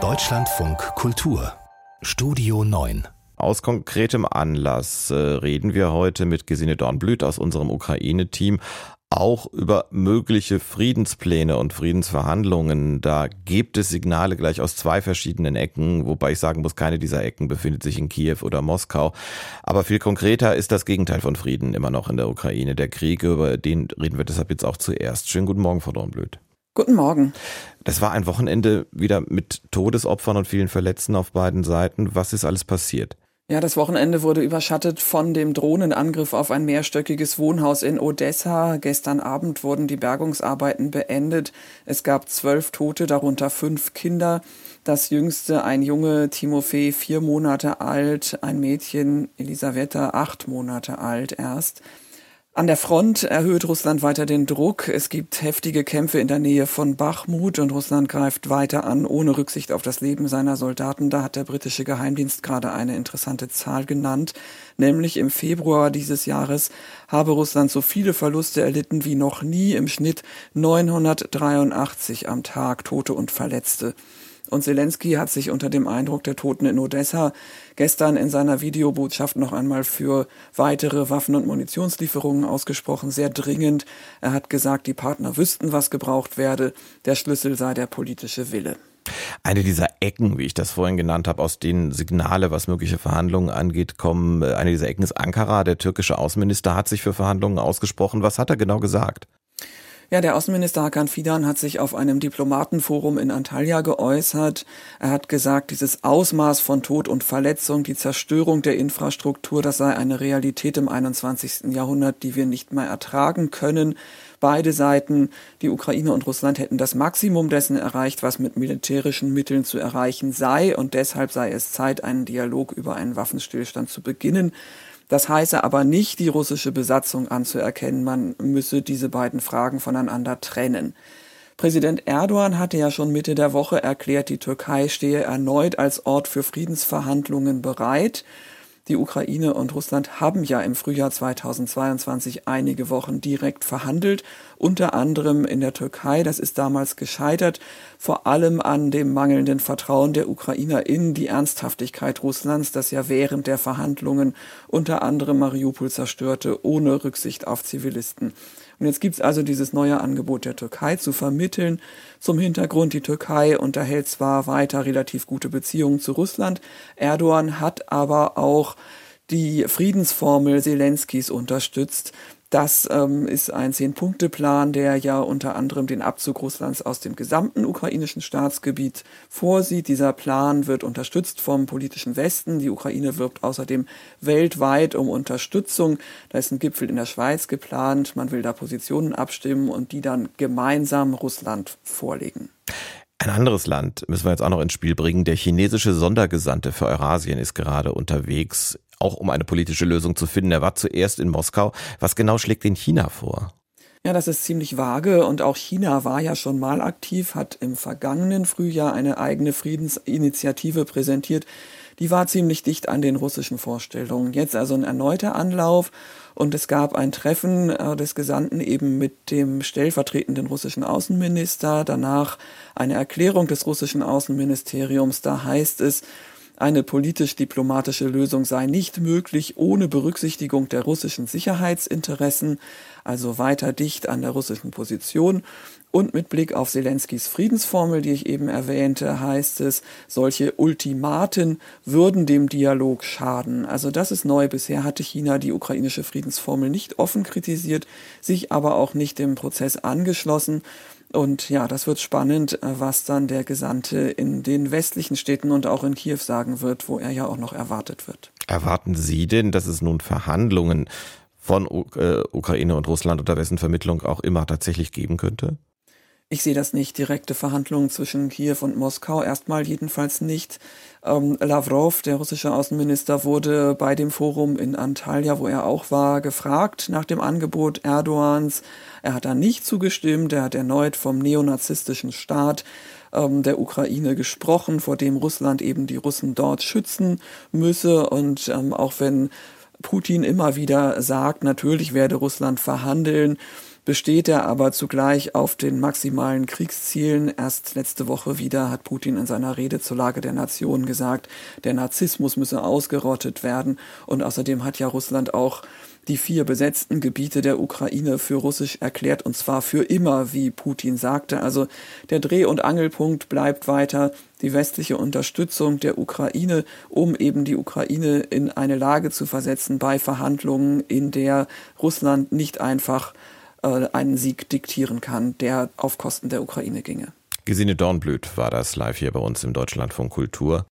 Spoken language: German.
Deutschlandfunk Kultur Studio 9 aus konkretem Anlass äh, reden wir heute mit Gesine Dornblüt aus unserem Ukraine-Team auch über mögliche Friedenspläne und Friedensverhandlungen. Da gibt es Signale gleich aus zwei verschiedenen Ecken, wobei ich sagen muss, keine dieser Ecken befindet sich in Kiew oder Moskau. Aber viel konkreter ist das Gegenteil von Frieden immer noch in der Ukraine. Der Krieg, über den reden wir deshalb jetzt auch zuerst. Schönen guten Morgen, Frau Dornblüt. Guten Morgen. Das war ein Wochenende wieder mit Todesopfern und vielen Verletzten auf beiden Seiten. Was ist alles passiert? Ja, das Wochenende wurde überschattet von dem Drohnenangriff auf ein mehrstöckiges Wohnhaus in Odessa. Gestern Abend wurden die Bergungsarbeiten beendet. Es gab zwölf Tote, darunter fünf Kinder. Das jüngste ein Junge, Timofey, vier Monate alt, ein Mädchen, Elisaveta, acht Monate alt erst. An der Front erhöht Russland weiter den Druck. Es gibt heftige Kämpfe in der Nähe von Bachmut und Russland greift weiter an, ohne Rücksicht auf das Leben seiner Soldaten. Da hat der britische Geheimdienst gerade eine interessante Zahl genannt, nämlich im Februar dieses Jahres habe Russland so viele Verluste erlitten wie noch nie im Schnitt 983 am Tag Tote und Verletzte. Und Zelensky hat sich unter dem Eindruck der Toten in Odessa gestern in seiner Videobotschaft noch einmal für weitere Waffen- und Munitionslieferungen ausgesprochen, sehr dringend. Er hat gesagt, die Partner wüssten, was gebraucht werde. Der Schlüssel sei der politische Wille. Eine dieser Ecken, wie ich das vorhin genannt habe, aus denen Signale, was mögliche Verhandlungen angeht, kommen. Eine dieser Ecken ist Ankara. Der türkische Außenminister hat sich für Verhandlungen ausgesprochen. Was hat er genau gesagt? Ja, der Außenminister Hakan Fidan hat sich auf einem Diplomatenforum in Antalya geäußert. Er hat gesagt, dieses Ausmaß von Tod und Verletzung, die Zerstörung der Infrastruktur, das sei eine Realität im 21. Jahrhundert, die wir nicht mehr ertragen können. Beide Seiten, die Ukraine und Russland, hätten das Maximum dessen erreicht, was mit militärischen Mitteln zu erreichen sei, und deshalb sei es Zeit, einen Dialog über einen Waffenstillstand zu beginnen. Das heiße aber nicht, die russische Besatzung anzuerkennen. Man müsse diese beiden Fragen voneinander trennen. Präsident Erdogan hatte ja schon Mitte der Woche erklärt, die Türkei stehe erneut als Ort für Friedensverhandlungen bereit. Die Ukraine und Russland haben ja im Frühjahr 2022 einige Wochen direkt verhandelt, unter anderem in der Türkei. Das ist damals gescheitert, vor allem an dem mangelnden Vertrauen der Ukrainer in die Ernsthaftigkeit Russlands, das ja während der Verhandlungen unter anderem Mariupol zerstörte, ohne Rücksicht auf Zivilisten. Und jetzt gibt's also dieses neue Angebot der Türkei zu vermitteln. Zum Hintergrund, die Türkei unterhält zwar weiter relativ gute Beziehungen zu Russland, Erdogan hat aber auch die Friedensformel Zelenskis unterstützt. Das ähm, ist ein Zehn-Punkte-Plan, der ja unter anderem den Abzug Russlands aus dem gesamten ukrainischen Staatsgebiet vorsieht. Dieser Plan wird unterstützt vom politischen Westen. Die Ukraine wirbt außerdem weltweit um Unterstützung. Da ist ein Gipfel in der Schweiz geplant. Man will da Positionen abstimmen und die dann gemeinsam Russland vorlegen. Ein anderes Land müssen wir jetzt auch noch ins Spiel bringen. Der chinesische Sondergesandte für Eurasien ist gerade unterwegs auch um eine politische Lösung zu finden. Er war zuerst in Moskau. Was genau schlägt den China vor? Ja, das ist ziemlich vage und auch China war ja schon mal aktiv, hat im vergangenen Frühjahr eine eigene Friedensinitiative präsentiert. Die war ziemlich dicht an den russischen Vorstellungen. Jetzt also ein erneuter Anlauf und es gab ein Treffen äh, des Gesandten eben mit dem stellvertretenden russischen Außenminister, danach eine Erklärung des russischen Außenministeriums, da heißt es, eine politisch-diplomatische Lösung sei nicht möglich ohne Berücksichtigung der russischen Sicherheitsinteressen, also weiter dicht an der russischen Position. Und mit Blick auf Zelenskys Friedensformel, die ich eben erwähnte, heißt es, solche Ultimaten würden dem Dialog schaden. Also das ist neu. Bisher hatte China die ukrainische Friedensformel nicht offen kritisiert, sich aber auch nicht dem Prozess angeschlossen. Und ja, das wird spannend, äh, was dann der Gesandte in den westlichen Städten und auch in Kiew sagen wird, wo er ja auch noch erwartet wird. Erwarten Sie denn, dass es nun Verhandlungen von äh, Ukraine und Russland unter wessen Vermittlung auch immer tatsächlich geben könnte? Ich sehe das nicht. Direkte Verhandlungen zwischen Kiew und Moskau erstmal jedenfalls nicht. Ähm, Lavrov, der russische Außenminister, wurde bei dem Forum in Antalya, wo er auch war, gefragt nach dem Angebot Erdogans. Er hat da nicht zugestimmt. Er hat erneut vom neonazistischen Staat ähm, der Ukraine gesprochen, vor dem Russland eben die Russen dort schützen müsse. Und ähm, auch wenn Putin immer wieder sagt, natürlich werde Russland verhandeln, besteht er aber zugleich auf den maximalen Kriegszielen. Erst letzte Woche wieder hat Putin in seiner Rede zur Lage der Nation gesagt, der Narzissmus müsse ausgerottet werden. Und außerdem hat ja Russland auch die vier besetzten Gebiete der Ukraine für russisch erklärt, und zwar für immer, wie Putin sagte. Also der Dreh- und Angelpunkt bleibt weiter die westliche Unterstützung der Ukraine, um eben die Ukraine in eine Lage zu versetzen bei Verhandlungen, in der Russland nicht einfach einen Sieg diktieren kann, der auf Kosten der Ukraine ginge. Gesine Dornblüt war das live hier bei uns im Deutschlandfunk Kultur.